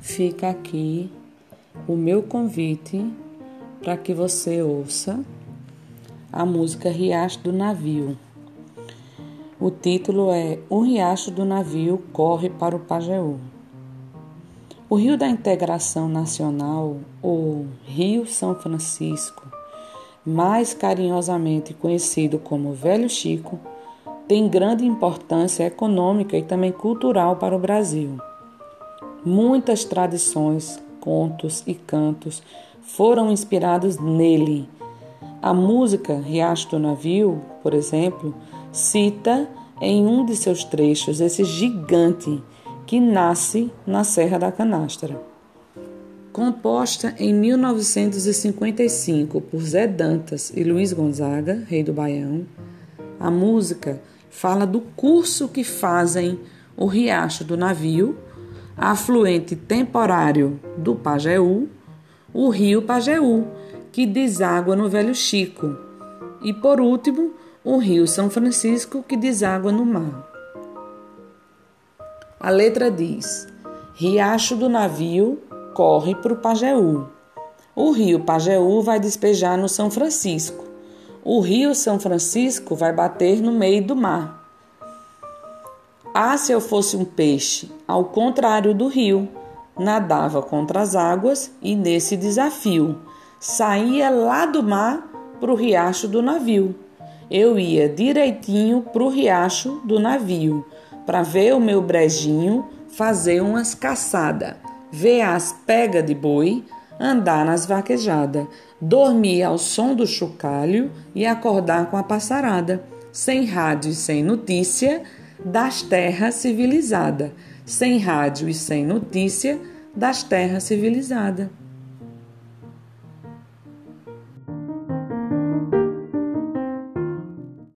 fica aqui o meu convite para que você ouça a música Riacho do Navio. O título é O Riacho do Navio corre para o Pajeú. O Rio da Integração Nacional, ou Rio São Francisco, mais carinhosamente conhecido como Velho Chico, tem grande importância econômica e também cultural para o Brasil. Muitas tradições, contos e cantos foram inspirados nele. A música Riacho do Navio, por exemplo, cita em um de seus trechos esse gigante que nasce na Serra da Canastra. Composta em 1955 por Zé Dantas e Luiz Gonzaga, rei do Baião, a música fala do curso que fazem o riacho do navio afluente temporário do Pajeú, o rio Pajeú, que deságua no Velho Chico, e por último, o rio São Francisco, que deságua no mar. A letra diz: Riacho do navio corre para o Pajeú. O rio Pajeú vai despejar no São Francisco. O rio São Francisco vai bater no meio do mar. Ah, se eu fosse um peixe, ao contrário do rio, nadava contra as águas e nesse desafio saía lá do mar para o riacho do navio. Eu ia direitinho para o riacho do navio para ver o meu brejinho fazer umas caçadas, ver as pegas de boi, andar nas vaquejadas, dormir ao som do chocalho e acordar com a passarada, sem rádio e sem notícia das terras civilizadas, sem rádio e sem notícia das terras civilizadas.